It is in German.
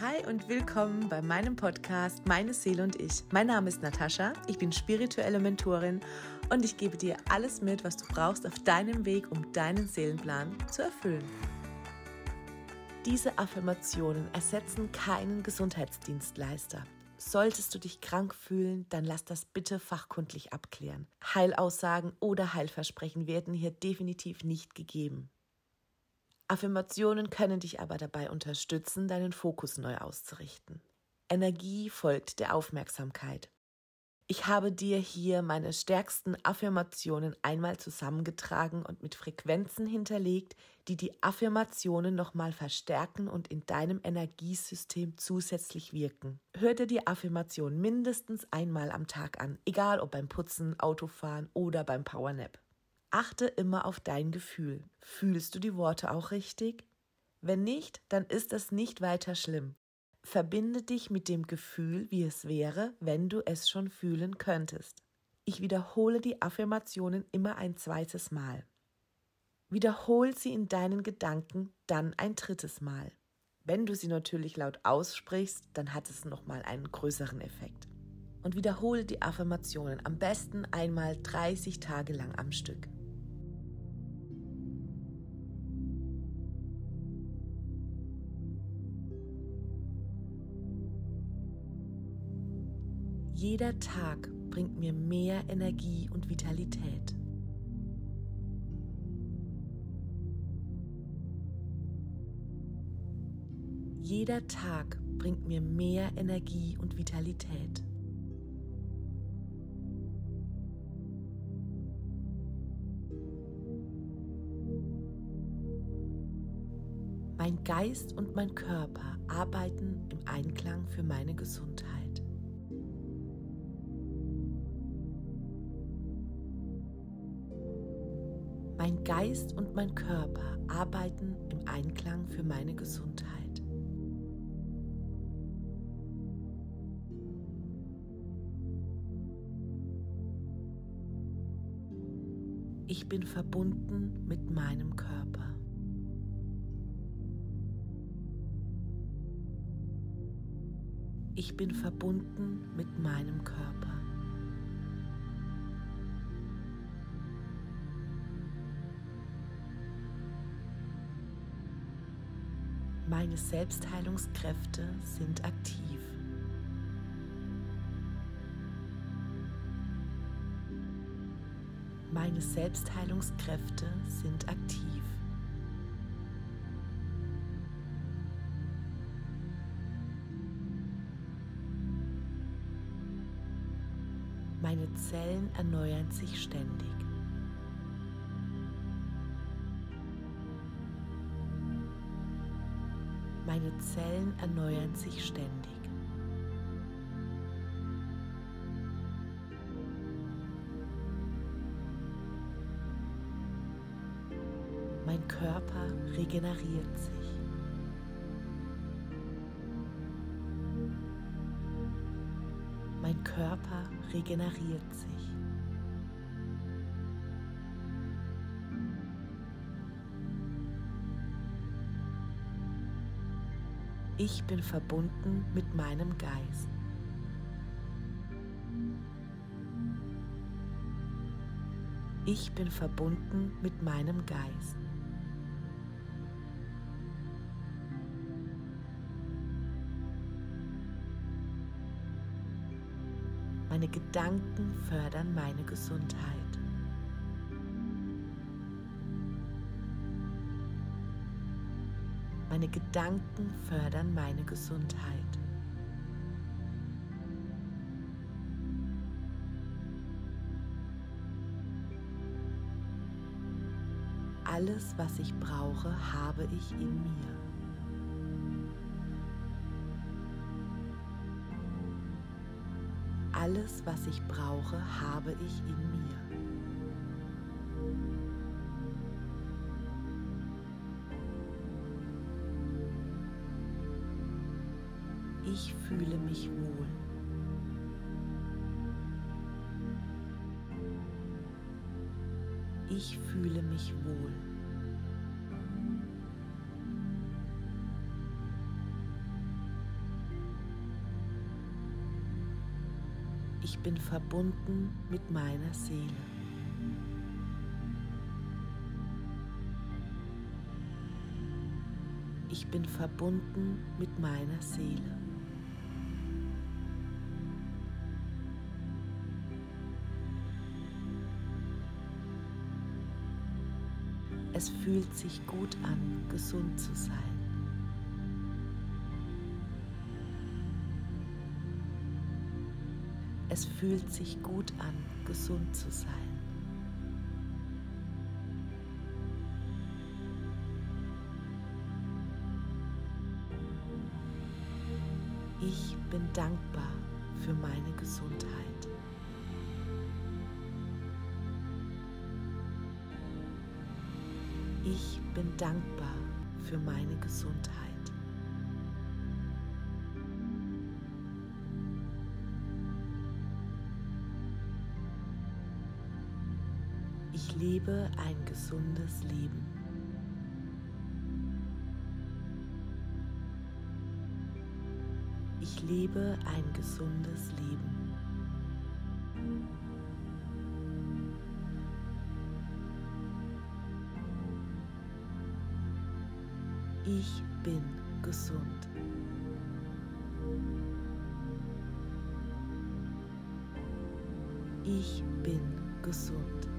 Hi und willkommen bei meinem Podcast Meine Seele und ich. Mein Name ist Natascha, ich bin spirituelle Mentorin und ich gebe dir alles mit, was du brauchst auf deinem Weg, um deinen Seelenplan zu erfüllen. Diese Affirmationen ersetzen keinen Gesundheitsdienstleister. Solltest du dich krank fühlen, dann lass das bitte fachkundlich abklären. Heilaussagen oder Heilversprechen werden hier definitiv nicht gegeben. Affirmationen können dich aber dabei unterstützen, deinen Fokus neu auszurichten. Energie folgt der Aufmerksamkeit. Ich habe dir hier meine stärksten Affirmationen einmal zusammengetragen und mit Frequenzen hinterlegt, die die Affirmationen nochmal verstärken und in deinem Energiesystem zusätzlich wirken. Hör dir die Affirmation mindestens einmal am Tag an, egal ob beim Putzen, Autofahren oder beim Powernap. Achte immer auf dein Gefühl. Fühlst du die Worte auch richtig? Wenn nicht, dann ist es nicht weiter schlimm. Verbinde dich mit dem Gefühl, wie es wäre, wenn du es schon fühlen könntest. Ich wiederhole die Affirmationen immer ein zweites Mal. Wiederhol sie in deinen Gedanken dann ein drittes Mal. Wenn du sie natürlich laut aussprichst, dann hat es nochmal einen größeren Effekt. Und wiederhole die Affirmationen am besten einmal 30 Tage lang am Stück. Jeder Tag bringt mir mehr Energie und Vitalität. Jeder Tag bringt mir mehr Energie und Vitalität. Mein Geist und mein Körper arbeiten im Einklang für meine Gesundheit. Mein Geist und mein Körper arbeiten im Einklang für meine Gesundheit. Ich bin verbunden mit meinem Körper. Ich bin verbunden mit meinem Körper. Meine Selbstheilungskräfte sind aktiv. Meine Selbstheilungskräfte sind aktiv. Meine Zellen erneuern sich ständig. Meine Zellen erneuern sich ständig. Mein Körper regeneriert sich. Mein Körper regeneriert sich. Ich bin verbunden mit meinem Geist. Ich bin verbunden mit meinem Geist. Meine Gedanken fördern meine Gesundheit. Meine Gedanken fördern meine Gesundheit. Alles, was ich brauche, habe ich in mir. Alles, was ich brauche, habe ich in mir. ich fühle mich wohl. Ich fühle mich wohl. Ich bin verbunden mit meiner Seele. Ich bin verbunden mit meiner Seele. Es fühlt sich gut an, gesund zu sein. Es fühlt sich gut an, gesund zu sein. Ich bin dankbar für meine Gesundheit. Ich bin dankbar für meine Gesundheit. Ich lebe ein gesundes Leben. Ich lebe ein gesundes Leben. Ich bin gesund. Ich bin gesund.